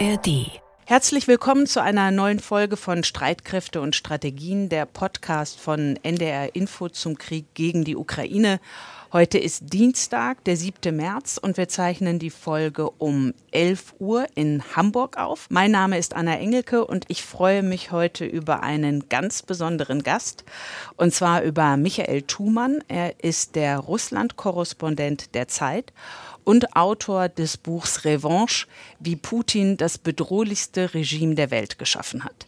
ARD. Herzlich willkommen zu einer neuen Folge von Streitkräfte und Strategien, der Podcast von NDR Info zum Krieg gegen die Ukraine. Heute ist Dienstag, der 7. März und wir zeichnen die Folge um 11 Uhr in Hamburg auf. Mein Name ist Anna Engelke und ich freue mich heute über einen ganz besonderen Gast und zwar über Michael Thumann. Er ist der Russland-Korrespondent der Zeit und Autor des Buchs Revanche, wie Putin das bedrohlichste Regime der Welt geschaffen hat.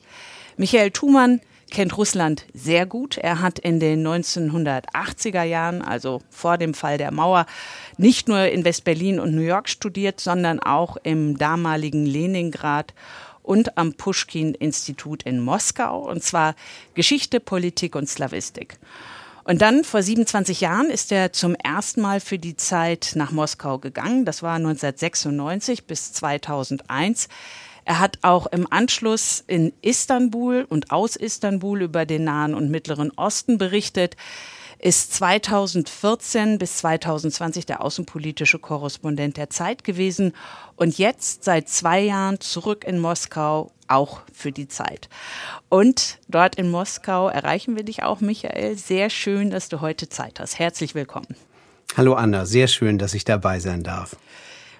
Michael Thumann kennt Russland sehr gut. Er hat in den 1980er Jahren, also vor dem Fall der Mauer, nicht nur in West-Berlin und New York studiert, sondern auch im damaligen Leningrad und am Pushkin-Institut in Moskau, und zwar Geschichte, Politik und Slawistik. Und dann vor 27 Jahren ist er zum ersten Mal für die Zeit nach Moskau gegangen. Das war 1996 bis 2001. Er hat auch im Anschluss in Istanbul und aus Istanbul über den Nahen und Mittleren Osten berichtet, ist 2014 bis 2020 der außenpolitische Korrespondent der Zeit gewesen und jetzt seit zwei Jahren zurück in Moskau, auch für die Zeit. Und dort in Moskau erreichen wir dich auch, Michael. Sehr schön, dass du heute Zeit hast. Herzlich willkommen. Hallo Anna, sehr schön, dass ich dabei sein darf.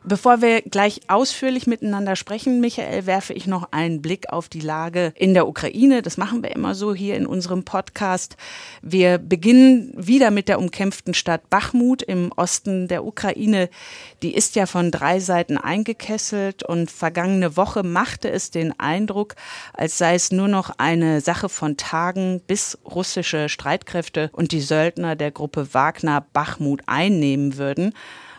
Bevor wir gleich ausführlich miteinander sprechen, Michael, werfe ich noch einen Blick auf die Lage in der Ukraine. Das machen wir immer so hier in unserem Podcast. Wir beginnen wieder mit der umkämpften Stadt Bachmut im Osten der Ukraine. Die ist ja von drei Seiten eingekesselt und vergangene Woche machte es den Eindruck, als sei es nur noch eine Sache von Tagen, bis russische Streitkräfte und die Söldner der Gruppe Wagner Bachmut einnehmen würden.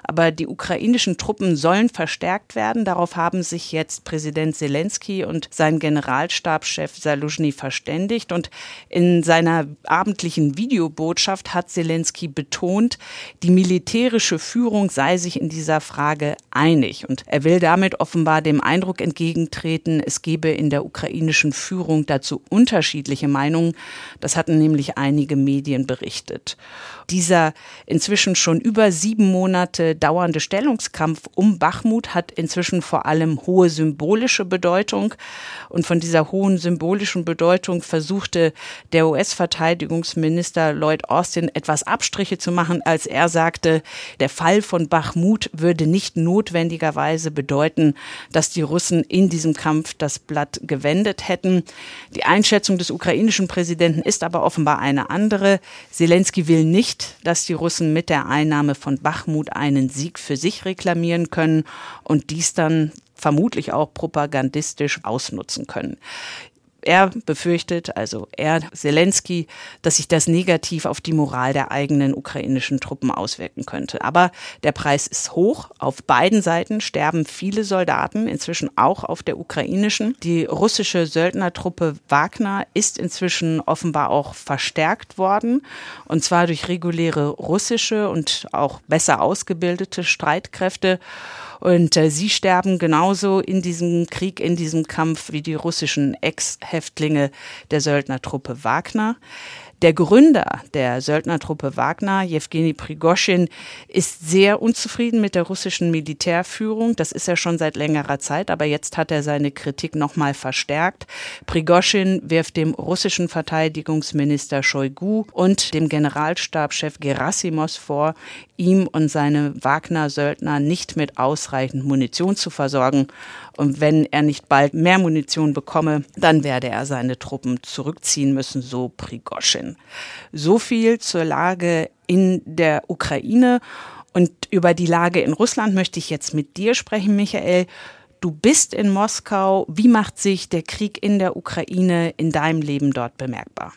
Aber die ukrainischen Truppen sollen verstärkt werden. Darauf haben sich jetzt Präsident Zelensky und sein Generalstabschef Saluzhny verständigt. Und in seiner abendlichen Videobotschaft hat Zelensky betont, die militärische Führung sei sich in dieser Frage einig. Und er will damit offenbar dem Eindruck entgegentreten, es gebe in der ukrainischen Führung dazu unterschiedliche Meinungen. Das hatten nämlich einige Medien berichtet. Dieser inzwischen schon über sieben Monate dauernde Stellungskampf um Bachmut hat inzwischen vor allem hohe symbolische Bedeutung. Und von dieser hohen symbolischen Bedeutung versuchte der US-Verteidigungsminister Lloyd Austin etwas Abstriche zu machen, als er sagte, der Fall von Bachmut würde nicht notwendigerweise bedeuten, dass die Russen in diesem Kampf das Blatt gewendet hätten. Die Einschätzung des ukrainischen Präsidenten ist aber offenbar eine andere. Zelensky will nicht nicht, dass die Russen mit der Einnahme von Bachmut einen Sieg für sich reklamieren können und dies dann vermutlich auch propagandistisch ausnutzen können. Er befürchtet, also er, Zelensky, dass sich das negativ auf die Moral der eigenen ukrainischen Truppen auswirken könnte. Aber der Preis ist hoch. Auf beiden Seiten sterben viele Soldaten, inzwischen auch auf der ukrainischen. Die russische Söldnertruppe Wagner ist inzwischen offenbar auch verstärkt worden. Und zwar durch reguläre russische und auch besser ausgebildete Streitkräfte. Und äh, sie sterben genauso in diesem Krieg, in diesem Kampf wie die russischen Ex-Häftlinge der Söldnertruppe Wagner. Der Gründer der Söldnertruppe Wagner, Jewgeni Prigoschin, ist sehr unzufrieden mit der russischen Militärführung. Das ist er schon seit längerer Zeit, aber jetzt hat er seine Kritik nochmal verstärkt. Prigoschin wirft dem russischen Verteidigungsminister Shoigu und dem Generalstabschef Gerasimos vor, ihm und seine Wagner-Söldner nicht mit ausreichend Munition zu versorgen. Und wenn er nicht bald mehr Munition bekomme, dann werde er seine Truppen zurückziehen müssen, so Prigoschin. So viel zur Lage in der Ukraine. Und über die Lage in Russland möchte ich jetzt mit dir sprechen, Michael. Du bist in Moskau. Wie macht sich der Krieg in der Ukraine in deinem Leben dort bemerkbar?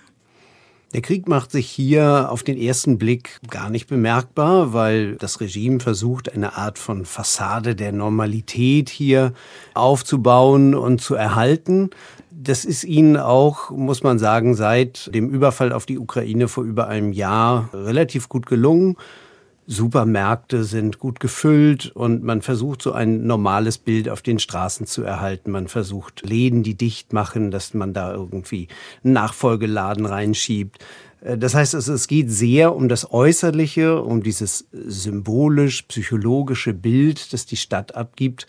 Der Krieg macht sich hier auf den ersten Blick gar nicht bemerkbar, weil das Regime versucht, eine Art von Fassade der Normalität hier aufzubauen und zu erhalten. Das ist ihnen auch, muss man sagen, seit dem Überfall auf die Ukraine vor über einem Jahr relativ gut gelungen. Supermärkte sind gut gefüllt und man versucht so ein normales Bild auf den Straßen zu erhalten. Man versucht Läden, die dicht machen, dass man da irgendwie Nachfolgeladen reinschiebt. Äh, das heißt, es geht sehr um das Äußerliche, um dieses symbolisch-psychologische Bild, das die Stadt abgibt.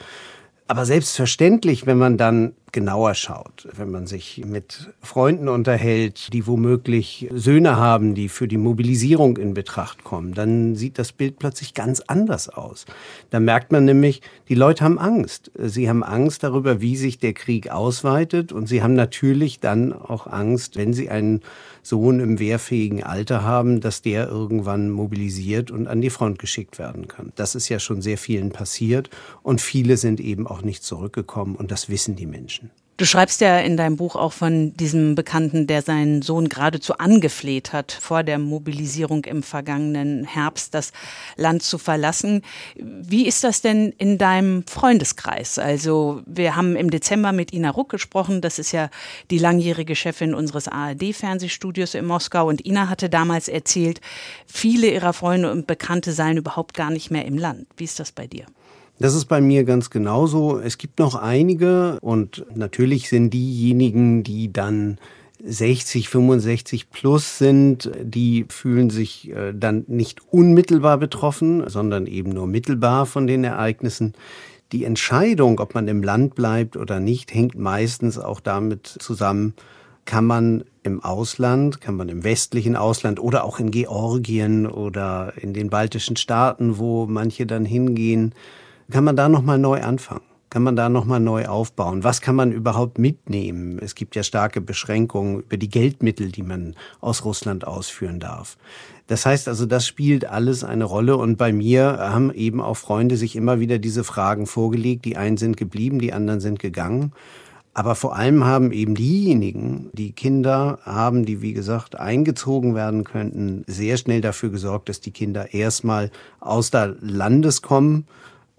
Aber selbstverständlich, wenn man dann genauer schaut, wenn man sich mit Freunden unterhält, die womöglich Söhne haben, die für die Mobilisierung in Betracht kommen, dann sieht das Bild plötzlich ganz anders aus. Da merkt man nämlich, die Leute haben Angst. Sie haben Angst darüber, wie sich der Krieg ausweitet und sie haben natürlich dann auch Angst, wenn sie einen Sohn im wehrfähigen Alter haben, dass der irgendwann mobilisiert und an die Front geschickt werden kann. Das ist ja schon sehr vielen passiert und viele sind eben auch nicht zurückgekommen und das wissen die Menschen. Du schreibst ja in deinem Buch auch von diesem Bekannten, der seinen Sohn geradezu angefleht hat, vor der Mobilisierung im vergangenen Herbst das Land zu verlassen. Wie ist das denn in deinem Freundeskreis? Also wir haben im Dezember mit Ina Ruck gesprochen. Das ist ja die langjährige Chefin unseres ARD-Fernsehstudios in Moskau. Und Ina hatte damals erzählt, viele ihrer Freunde und Bekannte seien überhaupt gar nicht mehr im Land. Wie ist das bei dir? Das ist bei mir ganz genauso. Es gibt noch einige und natürlich sind diejenigen, die dann 60, 65 plus sind, die fühlen sich äh, dann nicht unmittelbar betroffen, sondern eben nur mittelbar von den Ereignissen. Die Entscheidung, ob man im Land bleibt oder nicht, hängt meistens auch damit zusammen, kann man im Ausland, kann man im westlichen Ausland oder auch in Georgien oder in den baltischen Staaten, wo manche dann hingehen, kann man da nochmal neu anfangen? Kann man da nochmal neu aufbauen? Was kann man überhaupt mitnehmen? Es gibt ja starke Beschränkungen über die Geldmittel, die man aus Russland ausführen darf. Das heißt also, das spielt alles eine Rolle. Und bei mir haben eben auch Freunde sich immer wieder diese Fragen vorgelegt. Die einen sind geblieben, die anderen sind gegangen. Aber vor allem haben eben diejenigen, die Kinder haben, die wie gesagt eingezogen werden könnten, sehr schnell dafür gesorgt, dass die Kinder erstmal aus der Landes kommen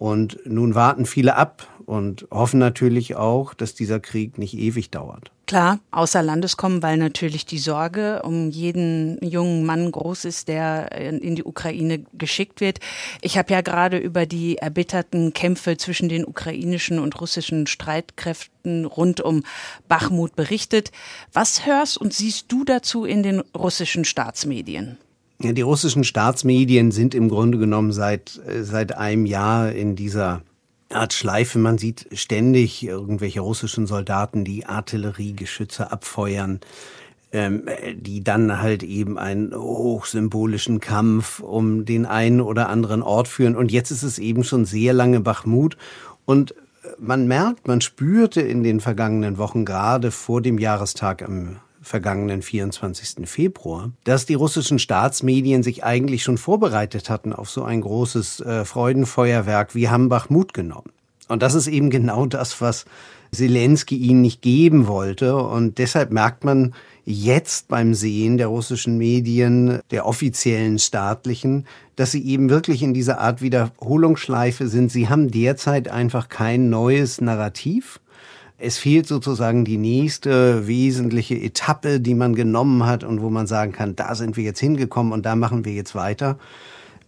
und nun warten viele ab und hoffen natürlich auch, dass dieser Krieg nicht ewig dauert. Klar, außer Landes kommen, weil natürlich die Sorge um jeden jungen Mann groß ist, der in die Ukraine geschickt wird. Ich habe ja gerade über die erbitterten Kämpfe zwischen den ukrainischen und russischen Streitkräften rund um Bachmut berichtet. Was hörst und siehst du dazu in den russischen Staatsmedien? Die russischen Staatsmedien sind im Grunde genommen seit, äh, seit einem Jahr in dieser Art Schleife. Man sieht ständig irgendwelche russischen Soldaten, die Artilleriegeschütze abfeuern, ähm, die dann halt eben einen hochsymbolischen Kampf um den einen oder anderen Ort führen. Und jetzt ist es eben schon sehr lange Bachmut. Und man merkt, man spürte in den vergangenen Wochen gerade vor dem Jahrestag am vergangenen 24. Februar, dass die russischen Staatsmedien sich eigentlich schon vorbereitet hatten auf so ein großes äh, Freudenfeuerwerk wie Hambach Mut genommen. Und das ist eben genau das, was Zelensky ihnen nicht geben wollte. Und deshalb merkt man jetzt beim Sehen der russischen Medien, der offiziellen staatlichen, dass sie eben wirklich in dieser Art Wiederholungsschleife sind. Sie haben derzeit einfach kein neues Narrativ. Es fehlt sozusagen die nächste wesentliche Etappe, die man genommen hat und wo man sagen kann, da sind wir jetzt hingekommen und da machen wir jetzt weiter.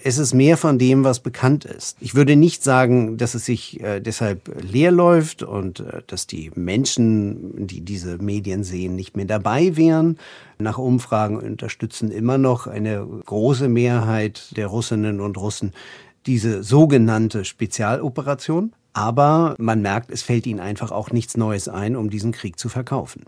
Es ist mehr von dem, was bekannt ist. Ich würde nicht sagen, dass es sich äh, deshalb leer läuft und äh, dass die Menschen, die diese Medien sehen, nicht mehr dabei wären. Nach Umfragen unterstützen immer noch eine große Mehrheit der Russinnen und Russen diese sogenannte Spezialoperation. Aber man merkt, es fällt ihnen einfach auch nichts Neues ein, um diesen Krieg zu verkaufen.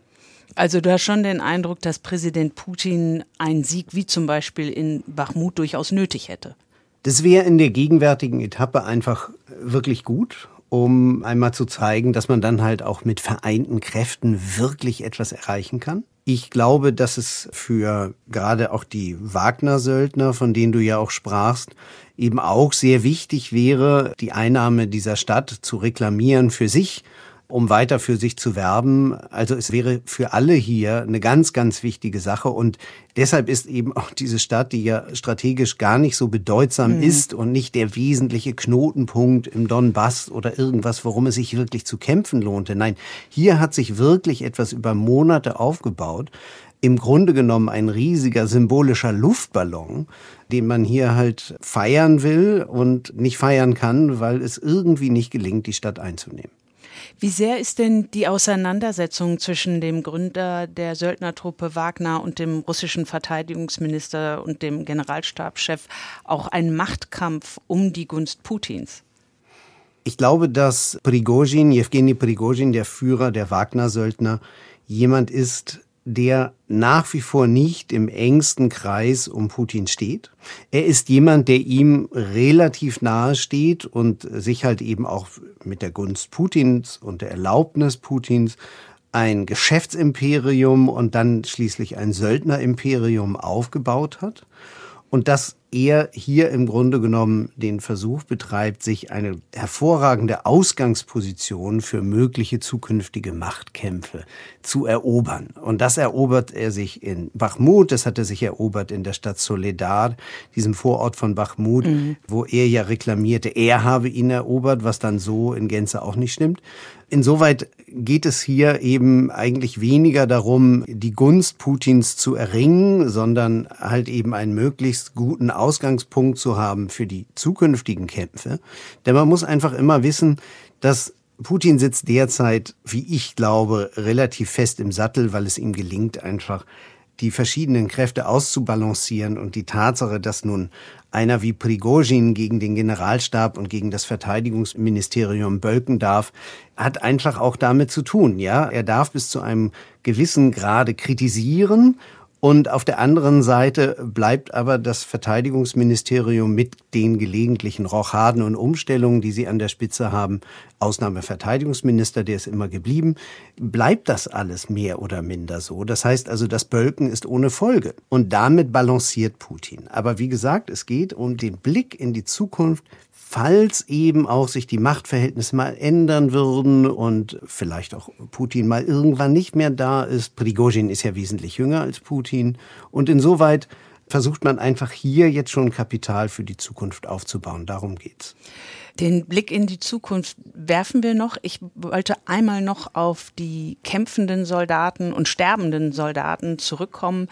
Also du hast schon den Eindruck, dass Präsident Putin einen Sieg wie zum Beispiel in Bachmut durchaus nötig hätte. Das wäre in der gegenwärtigen Etappe einfach wirklich gut, um einmal zu zeigen, dass man dann halt auch mit vereinten Kräften wirklich etwas erreichen kann. Ich glaube, dass es für gerade auch die Wagner-Söldner, von denen du ja auch sprachst, eben auch sehr wichtig wäre, die Einnahme dieser Stadt zu reklamieren für sich, um weiter für sich zu werben. Also es wäre für alle hier eine ganz, ganz wichtige Sache. Und deshalb ist eben auch diese Stadt, die ja strategisch gar nicht so bedeutsam mhm. ist und nicht der wesentliche Knotenpunkt im Donbass oder irgendwas, worum es sich wirklich zu kämpfen lohnte. Nein, hier hat sich wirklich etwas über Monate aufgebaut im Grunde genommen ein riesiger symbolischer Luftballon, den man hier halt feiern will und nicht feiern kann, weil es irgendwie nicht gelingt, die Stadt einzunehmen. Wie sehr ist denn die Auseinandersetzung zwischen dem Gründer der Söldnertruppe Wagner und dem russischen Verteidigungsminister und dem Generalstabschef auch ein Machtkampf um die Gunst Putins? Ich glaube, dass Prigozhin, Jewgeni Prigozhin, der Führer der Wagner-Söldner, jemand ist, der nach wie vor nicht im engsten Kreis um Putin steht. Er ist jemand, der ihm relativ nahe steht und sich halt eben auch mit der Gunst Putins und der Erlaubnis Putins ein Geschäftsimperium und dann schließlich ein Söldnerimperium aufgebaut hat. Und das er hier im Grunde genommen den Versuch betreibt, sich eine hervorragende Ausgangsposition für mögliche zukünftige Machtkämpfe zu erobern. Und das erobert er sich in Bachmut, das hat er sich erobert in der Stadt Soledad, diesem Vorort von Bachmut, mhm. wo er ja reklamierte, er habe ihn erobert, was dann so in Gänze auch nicht stimmt. Insoweit geht es hier eben eigentlich weniger darum, die Gunst Putins zu erringen, sondern halt eben einen möglichst guten Ausgangspunkt zu haben für die zukünftigen Kämpfe. Denn man muss einfach immer wissen, dass Putin sitzt derzeit, wie ich glaube, relativ fest im Sattel, weil es ihm gelingt, einfach die verschiedenen Kräfte auszubalancieren und die Tatsache, dass nun einer wie Prigozhin gegen den Generalstab und gegen das Verteidigungsministerium bölken darf, hat einfach auch damit zu tun, ja. Er darf bis zu einem gewissen Grade kritisieren und auf der anderen Seite bleibt aber das Verteidigungsministerium mit den gelegentlichen Rochaden und Umstellungen, die sie an der Spitze haben, Ausnahmeverteidigungsminister, der ist immer geblieben, bleibt das alles mehr oder minder so. Das heißt also, das Bölken ist ohne Folge. Und damit balanciert Putin. Aber wie gesagt, es geht um den Blick in die Zukunft falls eben auch sich die Machtverhältnisse mal ändern würden und vielleicht auch Putin mal irgendwann nicht mehr da ist. Prigozhin ist ja wesentlich jünger als Putin. Und insoweit versucht man einfach hier jetzt schon Kapital für die Zukunft aufzubauen. Darum geht's. Den Blick in die Zukunft werfen wir noch. Ich wollte einmal noch auf die kämpfenden Soldaten und sterbenden Soldaten zurückkommen.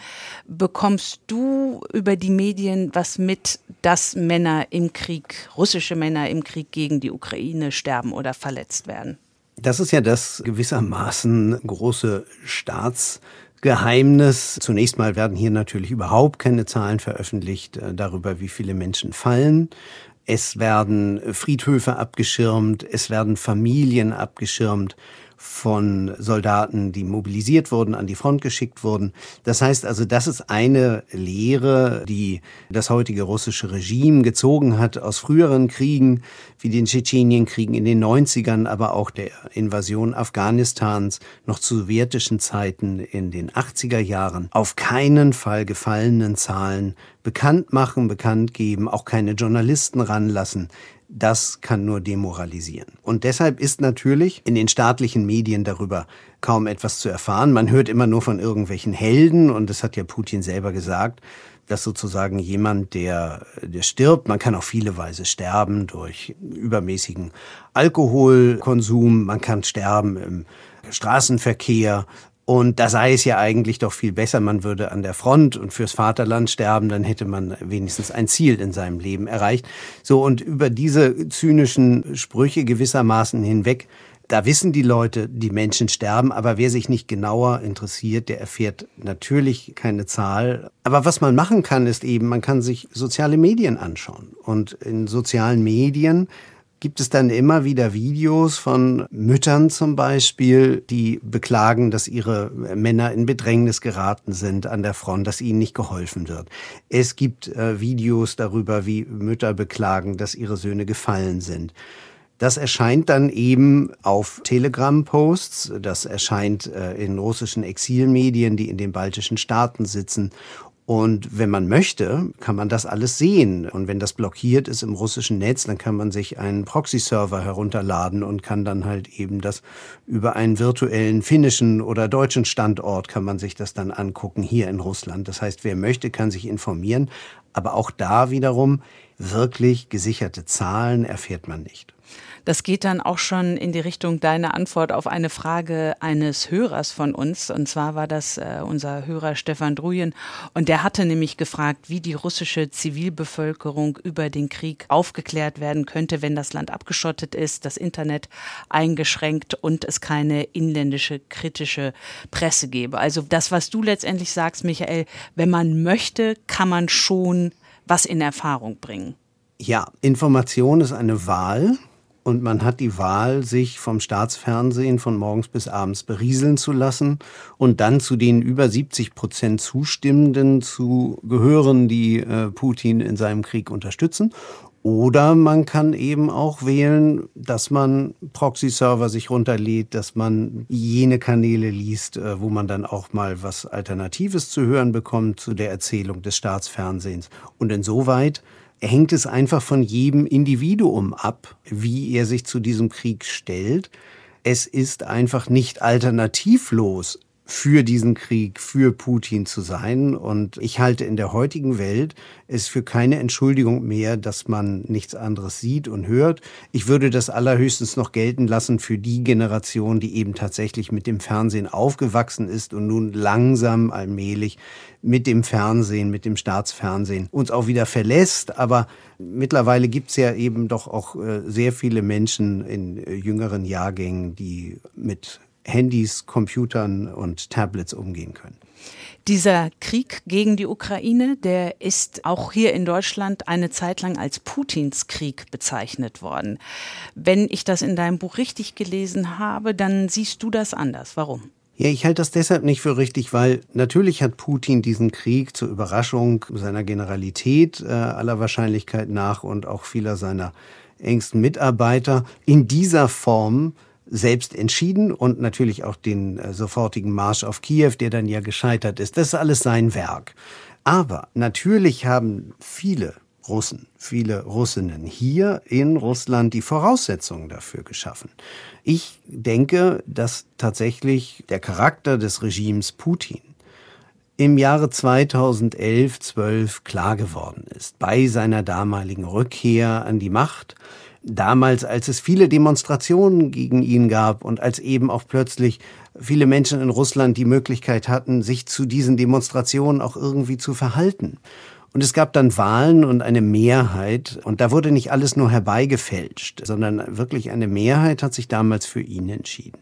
Bekommst du über die Medien was mit, dass Männer im Krieg, russische Männer im Krieg gegen die Ukraine sterben oder verletzt werden? Das ist ja das gewissermaßen große Staats Geheimnis. Zunächst mal werden hier natürlich überhaupt keine Zahlen veröffentlicht äh, darüber, wie viele Menschen fallen. Es werden Friedhöfe abgeschirmt, es werden Familien abgeschirmt von Soldaten, die mobilisiert wurden, an die Front geschickt wurden. Das heißt also, das ist eine Lehre, die das heutige russische Regime gezogen hat aus früheren Kriegen, wie den Tschetschenienkriegen in den 90ern, aber auch der Invasion Afghanistans noch zu sowjetischen Zeiten in den 80er Jahren. Auf keinen Fall gefallenen Zahlen bekannt machen, bekannt geben, auch keine Journalisten ranlassen das kann nur demoralisieren. Und deshalb ist natürlich in den staatlichen Medien darüber kaum etwas zu erfahren. Man hört immer nur von irgendwelchen Helden und das hat ja Putin selber gesagt, dass sozusagen jemand, der, der stirbt, man kann auf viele Weise sterben durch übermäßigen Alkoholkonsum, man kann sterben im Straßenverkehr, und da sei es ja eigentlich doch viel besser, man würde an der Front und fürs Vaterland sterben, dann hätte man wenigstens ein Ziel in seinem Leben erreicht. So, und über diese zynischen Sprüche gewissermaßen hinweg, da wissen die Leute, die Menschen sterben, aber wer sich nicht genauer interessiert, der erfährt natürlich keine Zahl. Aber was man machen kann, ist eben, man kann sich soziale Medien anschauen. Und in sozialen Medien gibt es dann immer wieder Videos von Müttern zum Beispiel, die beklagen, dass ihre Männer in Bedrängnis geraten sind an der Front, dass ihnen nicht geholfen wird. Es gibt äh, Videos darüber, wie Mütter beklagen, dass ihre Söhne gefallen sind. Das erscheint dann eben auf Telegram-Posts, das erscheint äh, in russischen Exilmedien, die in den baltischen Staaten sitzen und wenn man möchte, kann man das alles sehen. Und wenn das blockiert ist im russischen Netz, dann kann man sich einen Proxy-Server herunterladen und kann dann halt eben das über einen virtuellen finnischen oder deutschen Standort kann man sich das dann angucken hier in Russland. Das heißt, wer möchte, kann sich informieren. Aber auch da wiederum wirklich gesicherte Zahlen erfährt man nicht. Das geht dann auch schon in die Richtung deiner Antwort auf eine Frage eines Hörers von uns. Und zwar war das äh, unser Hörer Stefan Drujen. Und der hatte nämlich gefragt, wie die russische Zivilbevölkerung über den Krieg aufgeklärt werden könnte, wenn das Land abgeschottet ist, das Internet eingeschränkt und es keine inländische kritische Presse gäbe. Also das, was du letztendlich sagst, Michael, wenn man möchte, kann man schon was in Erfahrung bringen. Ja, Information ist eine Wahl. Und man hat die Wahl, sich vom Staatsfernsehen von morgens bis abends berieseln zu lassen und dann zu den über 70 Prozent Zustimmenden zu gehören, die äh, Putin in seinem Krieg unterstützen. Oder man kann eben auch wählen, dass man Proxy-Server sich runterlädt, dass man jene Kanäle liest, äh, wo man dann auch mal was Alternatives zu hören bekommt zu der Erzählung des Staatsfernsehens. Und insoweit hängt es einfach von jedem Individuum ab, wie er sich zu diesem Krieg stellt. Es ist einfach nicht alternativlos, für diesen Krieg, für Putin zu sein. Und ich halte in der heutigen Welt es für keine Entschuldigung mehr, dass man nichts anderes sieht und hört. Ich würde das allerhöchstens noch gelten lassen für die Generation, die eben tatsächlich mit dem Fernsehen aufgewachsen ist und nun langsam allmählich mit dem Fernsehen, mit dem Staatsfernsehen uns auch wieder verlässt. Aber mittlerweile gibt es ja eben doch auch äh, sehr viele Menschen in äh, jüngeren Jahrgängen, die mit Handys, Computern und Tablets umgehen können. Dieser Krieg gegen die Ukraine, der ist auch hier in Deutschland eine Zeit lang als Putins Krieg bezeichnet worden. Wenn ich das in deinem Buch richtig gelesen habe, dann siehst du das anders. Warum? Ja, ich halte das deshalb nicht für richtig, weil natürlich hat Putin diesen Krieg zur Überraschung seiner Generalität äh, aller Wahrscheinlichkeit nach und auch vieler seiner engsten Mitarbeiter in dieser Form selbst entschieden und natürlich auch den äh, sofortigen Marsch auf Kiew, der dann ja gescheitert ist. Das ist alles sein Werk. Aber natürlich haben viele Russen, viele Russinnen hier in Russland die Voraussetzungen dafür geschaffen. Ich denke, dass tatsächlich der Charakter des Regimes Putin im Jahre 2011, 12 klar geworden ist, bei seiner damaligen Rückkehr an die Macht damals, als es viele Demonstrationen gegen ihn gab und als eben auch plötzlich viele Menschen in Russland die Möglichkeit hatten, sich zu diesen Demonstrationen auch irgendwie zu verhalten. Und es gab dann Wahlen und eine Mehrheit. Und da wurde nicht alles nur herbeigefälscht, sondern wirklich eine Mehrheit hat sich damals für ihn entschieden.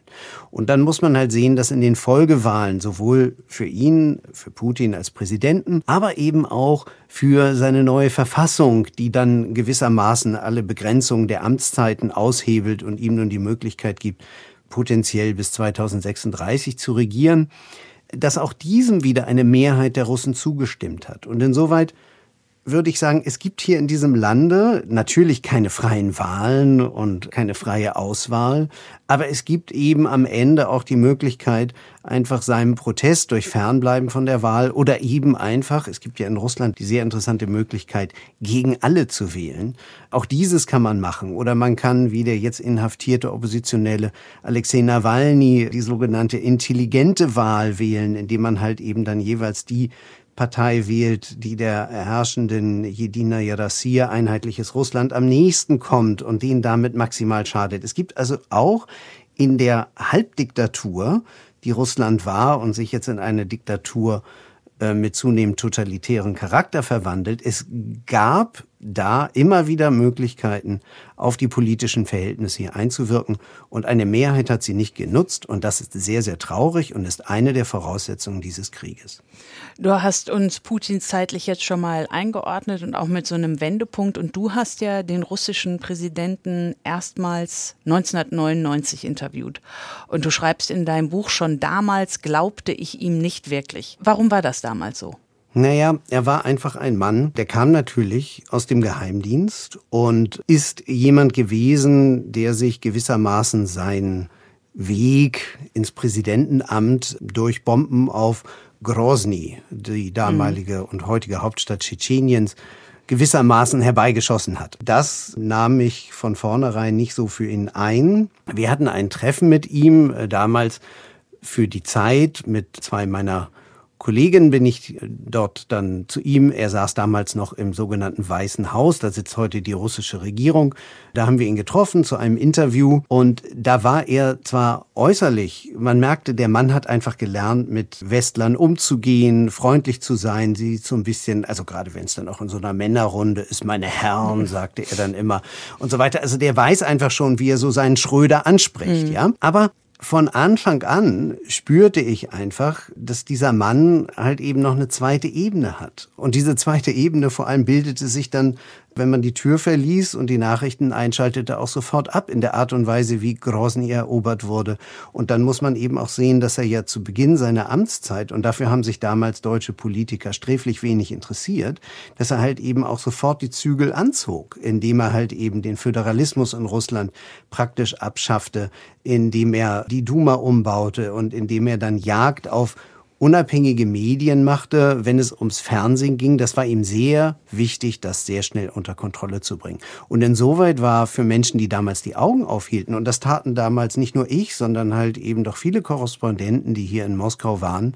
Und dann muss man halt sehen, dass in den Folgewahlen sowohl für ihn, für Putin als Präsidenten, aber eben auch für seine neue Verfassung, die dann gewissermaßen alle Begrenzungen der Amtszeiten aushebelt und ihm nun die Möglichkeit gibt, potenziell bis 2036 zu regieren, dass auch diesem wieder eine Mehrheit der Russen zugestimmt hat. Und insoweit würde ich sagen, es gibt hier in diesem Lande natürlich keine freien Wahlen und keine freie Auswahl, aber es gibt eben am Ende auch die Möglichkeit, einfach seinem Protest durch Fernbleiben von der Wahl oder eben einfach, es gibt ja in Russland die sehr interessante Möglichkeit, gegen alle zu wählen. Auch dieses kann man machen. Oder man kann, wie der jetzt inhaftierte Oppositionelle Alexei Nawalny, die sogenannte intelligente Wahl wählen, indem man halt eben dann jeweils die Partei wählt, die der herrschenden Jedina Jarasia einheitliches Russland am nächsten kommt und denen damit maximal schadet. Es gibt also auch in der Halbdiktatur, die Russland war und sich jetzt in eine Diktatur äh, mit zunehmend totalitären Charakter verwandelt. Es gab da immer wieder Möglichkeiten, auf die politischen Verhältnisse hier einzuwirken. Und eine Mehrheit hat sie nicht genutzt. Und das ist sehr, sehr traurig und ist eine der Voraussetzungen dieses Krieges. Du hast uns Putin zeitlich jetzt schon mal eingeordnet und auch mit so einem Wendepunkt. Und du hast ja den russischen Präsidenten erstmals 1999 interviewt. Und du schreibst in deinem Buch schon damals glaubte ich ihm nicht wirklich. Warum war das damals so? Naja, er war einfach ein Mann, der kam natürlich aus dem Geheimdienst und ist jemand gewesen, der sich gewissermaßen seinen Weg ins Präsidentenamt durch Bomben auf Grozny, die damalige mhm. und heutige Hauptstadt Tschetscheniens, gewissermaßen herbeigeschossen hat. Das nahm ich von vornherein nicht so für ihn ein. Wir hatten ein Treffen mit ihm, äh, damals für die Zeit mit zwei meiner Kollegin bin ich dort dann zu ihm. Er saß damals noch im sogenannten Weißen Haus. Da sitzt heute die russische Regierung. Da haben wir ihn getroffen zu einem Interview und da war er zwar äußerlich, man merkte, der Mann hat einfach gelernt, mit Westlern umzugehen, freundlich zu sein, sie so ein bisschen, also gerade wenn es dann auch in so einer Männerrunde ist, meine Herren, sagte er dann immer und so weiter. Also der weiß einfach schon, wie er so seinen Schröder anspricht, mhm. ja. Aber von Anfang an spürte ich einfach, dass dieser Mann halt eben noch eine zweite Ebene hat. Und diese zweite Ebene vor allem bildete sich dann wenn man die Tür verließ und die Nachrichten einschaltete, auch sofort ab in der Art und Weise, wie Grozny erobert wurde. Und dann muss man eben auch sehen, dass er ja zu Beginn seiner Amtszeit, und dafür haben sich damals deutsche Politiker sträflich wenig interessiert, dass er halt eben auch sofort die Zügel anzog, indem er halt eben den Föderalismus in Russland praktisch abschaffte, indem er die Duma umbaute und indem er dann Jagd auf unabhängige Medien machte, wenn es ums Fernsehen ging. Das war ihm sehr wichtig, das sehr schnell unter Kontrolle zu bringen. Und insoweit war für Menschen, die damals die Augen aufhielten, und das taten damals nicht nur ich, sondern halt eben doch viele Korrespondenten, die hier in Moskau waren,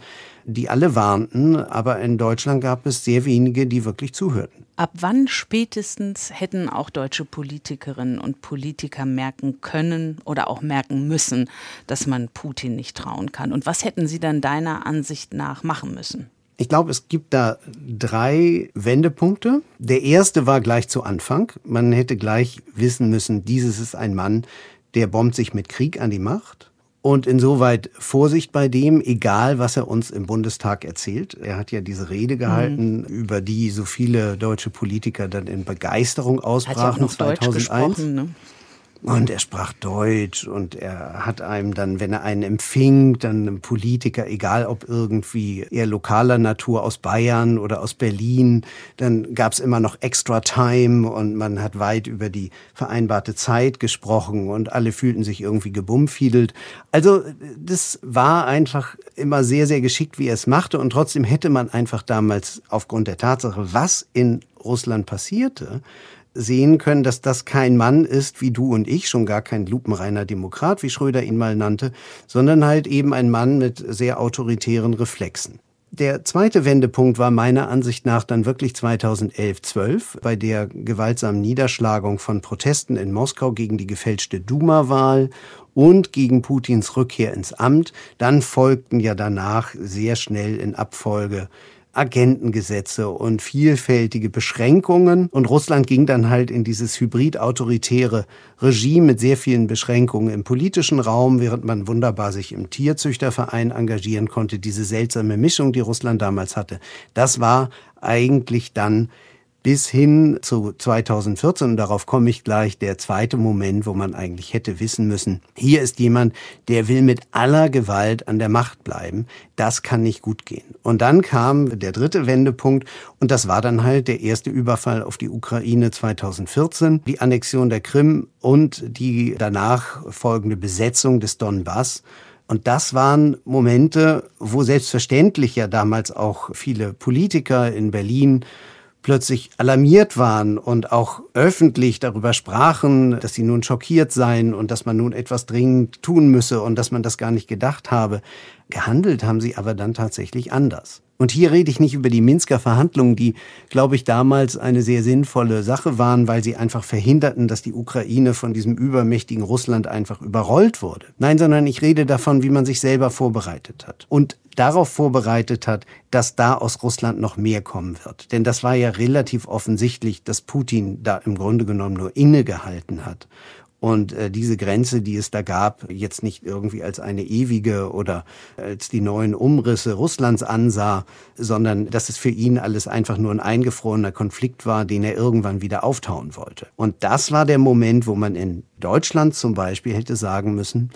die alle warnten, aber in Deutschland gab es sehr wenige, die wirklich zuhörten. Ab wann spätestens hätten auch deutsche Politikerinnen und Politiker merken können oder auch merken müssen, dass man Putin nicht trauen kann? Und was hätten sie dann deiner Ansicht nach machen müssen? Ich glaube, es gibt da drei Wendepunkte. Der erste war gleich zu Anfang. Man hätte gleich wissen müssen, dieses ist ein Mann, der bombt sich mit Krieg an die Macht. Und insoweit Vorsicht bei dem, egal was er uns im Bundestag erzählt. Er hat ja diese Rede gehalten, mhm. über die so viele deutsche Politiker dann in Begeisterung ausbrachen. Hat ja auch noch 2001. Deutsch gesprochen, ne? Und er sprach Deutsch und er hat einem dann, wenn er einen empfing, dann ein Politiker, egal ob irgendwie eher lokaler Natur aus Bayern oder aus Berlin, dann gab's immer noch Extra Time und man hat weit über die vereinbarte Zeit gesprochen und alle fühlten sich irgendwie gebummfiedelt. Also das war einfach immer sehr, sehr geschickt, wie er es machte und trotzdem hätte man einfach damals aufgrund der Tatsache, was in Russland passierte, sehen können, dass das kein Mann ist wie du und ich, schon gar kein lupenreiner Demokrat, wie Schröder ihn mal nannte, sondern halt eben ein Mann mit sehr autoritären Reflexen. Der zweite Wendepunkt war meiner Ansicht nach dann wirklich 2011-12 bei der gewaltsamen Niederschlagung von Protesten in Moskau gegen die gefälschte Duma-Wahl und gegen Putins Rückkehr ins Amt. Dann folgten ja danach sehr schnell in Abfolge Agentengesetze und vielfältige Beschränkungen. Und Russland ging dann halt in dieses hybrid-autoritäre Regime mit sehr vielen Beschränkungen im politischen Raum, während man wunderbar sich im Tierzüchterverein engagieren konnte. Diese seltsame Mischung, die Russland damals hatte, das war eigentlich dann bis hin zu 2014, und darauf komme ich gleich, der zweite Moment, wo man eigentlich hätte wissen müssen, hier ist jemand, der will mit aller Gewalt an der Macht bleiben. Das kann nicht gut gehen. Und dann kam der dritte Wendepunkt, und das war dann halt der erste Überfall auf die Ukraine 2014, die Annexion der Krim und die danach folgende Besetzung des Donbass. Und das waren Momente, wo selbstverständlich ja damals auch viele Politiker in Berlin plötzlich alarmiert waren und auch öffentlich darüber sprachen, dass sie nun schockiert seien und dass man nun etwas dringend tun müsse und dass man das gar nicht gedacht habe. Gehandelt haben sie aber dann tatsächlich anders. Und hier rede ich nicht über die Minsker Verhandlungen, die, glaube ich, damals eine sehr sinnvolle Sache waren, weil sie einfach verhinderten, dass die Ukraine von diesem übermächtigen Russland einfach überrollt wurde. Nein, sondern ich rede davon, wie man sich selber vorbereitet hat. Und darauf vorbereitet hat, dass da aus Russland noch mehr kommen wird. Denn das war ja relativ offensichtlich, dass Putin da im Grunde genommen nur innegehalten hat und äh, diese Grenze, die es da gab, jetzt nicht irgendwie als eine ewige oder als die neuen Umrisse Russlands ansah, sondern dass es für ihn alles einfach nur ein eingefrorener Konflikt war, den er irgendwann wieder auftauen wollte. Und das war der Moment, wo man in Deutschland zum Beispiel hätte sagen müssen,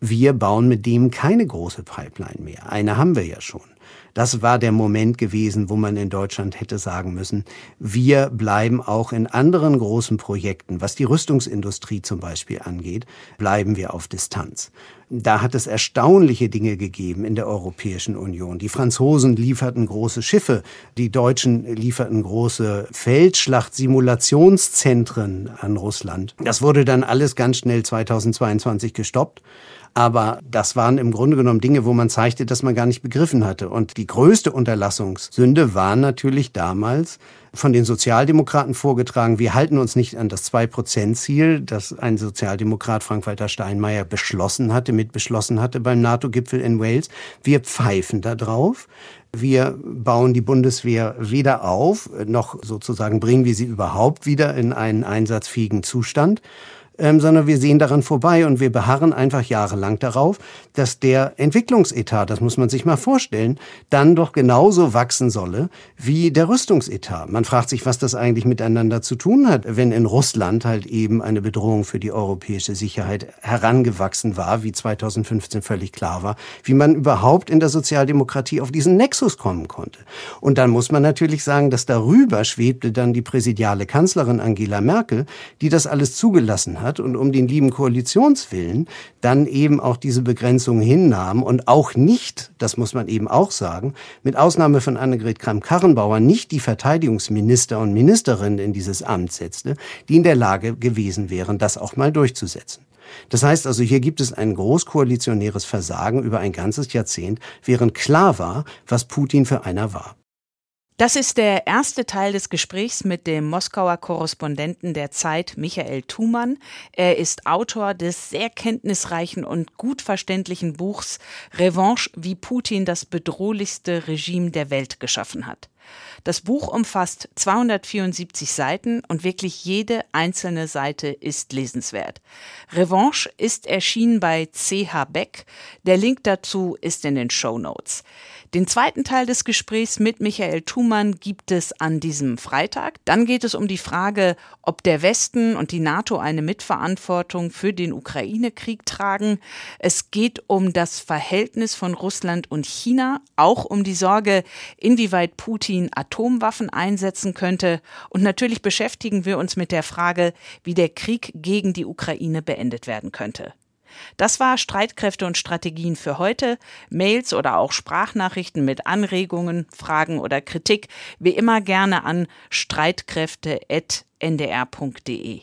wir bauen mit dem keine große Pipeline mehr. Eine haben wir ja schon. Das war der Moment gewesen, wo man in Deutschland hätte sagen müssen, wir bleiben auch in anderen großen Projekten, was die Rüstungsindustrie zum Beispiel angeht, bleiben wir auf Distanz. Da hat es erstaunliche Dinge gegeben in der Europäischen Union. Die Franzosen lieferten große Schiffe, die Deutschen lieferten große Feldschlacht-Simulationszentren an Russland. Das wurde dann alles ganz schnell 2022 gestoppt. Aber das waren im Grunde genommen Dinge, wo man zeigte, dass man gar nicht begriffen hatte. Und die größte Unterlassungssünde war natürlich damals von den Sozialdemokraten vorgetragen, wir halten uns nicht an das Zwei-Prozent-Ziel, das ein Sozialdemokrat Frank-Walter Steinmeier beschlossen hatte, mitbeschlossen hatte beim NATO-Gipfel in Wales. Wir pfeifen da drauf. Wir bauen die Bundeswehr weder auf, noch sozusagen bringen wir sie überhaupt wieder in einen einsatzfähigen Zustand ähm, sondern wir sehen daran vorbei und wir beharren einfach jahrelang darauf, dass der Entwicklungsetat, das muss man sich mal vorstellen, dann doch genauso wachsen solle wie der Rüstungsetat. Man fragt sich, was das eigentlich miteinander zu tun hat, wenn in Russland halt eben eine Bedrohung für die europäische Sicherheit herangewachsen war, wie 2015 völlig klar war, wie man überhaupt in der Sozialdemokratie auf diesen Nexus kommen konnte. Und dann muss man natürlich sagen, dass darüber schwebte dann die präsidiale Kanzlerin Angela Merkel, die das alles zugelassen hat und um den lieben Koalitionswillen dann eben auch diese Begrenzung hinnahm und auch nicht, das muss man eben auch sagen, mit Ausnahme von Annegret Kramp-Karrenbauer nicht die Verteidigungsminister und Ministerinnen in dieses Amt setzte, die in der Lage gewesen wären, das auch mal durchzusetzen. Das heißt also, hier gibt es ein großkoalitionäres Versagen über ein ganzes Jahrzehnt, während klar war, was Putin für einer war. Das ist der erste Teil des Gesprächs mit dem Moskauer Korrespondenten der Zeit, Michael Thumann. Er ist Autor des sehr kenntnisreichen und gut verständlichen Buchs Revanche, wie Putin das bedrohlichste Regime der Welt geschaffen hat. Das Buch umfasst 274 Seiten und wirklich jede einzelne Seite ist lesenswert. Revanche ist erschienen bei CH Beck. Der Link dazu ist in den Show Notes. Den zweiten Teil des Gesprächs mit Michael Thumann gibt es an diesem Freitag. Dann geht es um die Frage, ob der Westen und die NATO eine Mitverantwortung für den Ukraine-Krieg tragen. Es geht um das Verhältnis von Russland und China, auch um die Sorge, inwieweit Putin Atomwaffen einsetzen könnte. Und natürlich beschäftigen wir uns mit der Frage, wie der Krieg gegen die Ukraine beendet werden könnte. Das war Streitkräfte und Strategien für heute. Mails oder auch Sprachnachrichten mit Anregungen, Fragen oder Kritik wie immer gerne an streitkräfte.ndr.de.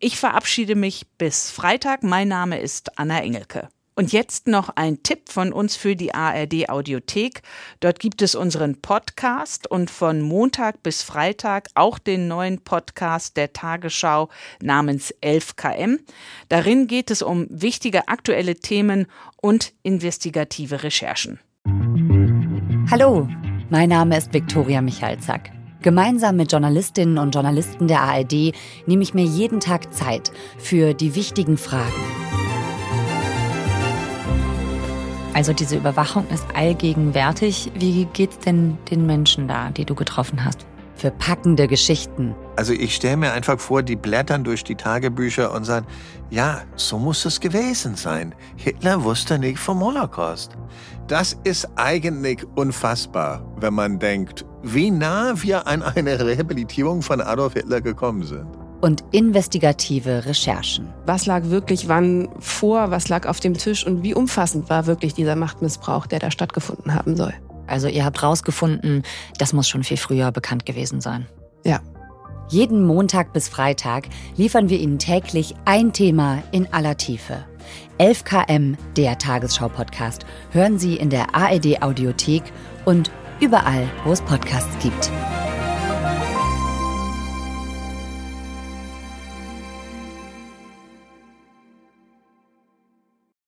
Ich verabschiede mich bis Freitag. Mein Name ist Anna Engelke. Und jetzt noch ein Tipp von uns für die ARD Audiothek. Dort gibt es unseren Podcast und von Montag bis Freitag auch den neuen Podcast der Tagesschau namens 11KM. Darin geht es um wichtige aktuelle Themen und investigative Recherchen. Hallo, mein Name ist Viktoria Michalzack. Gemeinsam mit Journalistinnen und Journalisten der ARD nehme ich mir jeden Tag Zeit für die wichtigen Fragen Also diese Überwachung ist allgegenwärtig. Wie geht's denn den Menschen da, die du getroffen hast? Für packende Geschichten. Also ich stelle mir einfach vor, die blättern durch die Tagebücher und sagen, ja, so muss es gewesen sein. Hitler wusste nicht vom Holocaust. Das ist eigentlich unfassbar, wenn man denkt, wie nah wir an eine Rehabilitierung von Adolf Hitler gekommen sind und investigative Recherchen. Was lag wirklich wann vor, was lag auf dem Tisch und wie umfassend war wirklich dieser Machtmissbrauch, der da stattgefunden haben soll. Also ihr habt rausgefunden, das muss schon viel früher bekannt gewesen sein. Ja. Jeden Montag bis Freitag liefern wir Ihnen täglich ein Thema in aller Tiefe. 11 km, der Tagesschau-Podcast, hören Sie in der ARD Audiothek und überall, wo es Podcasts gibt.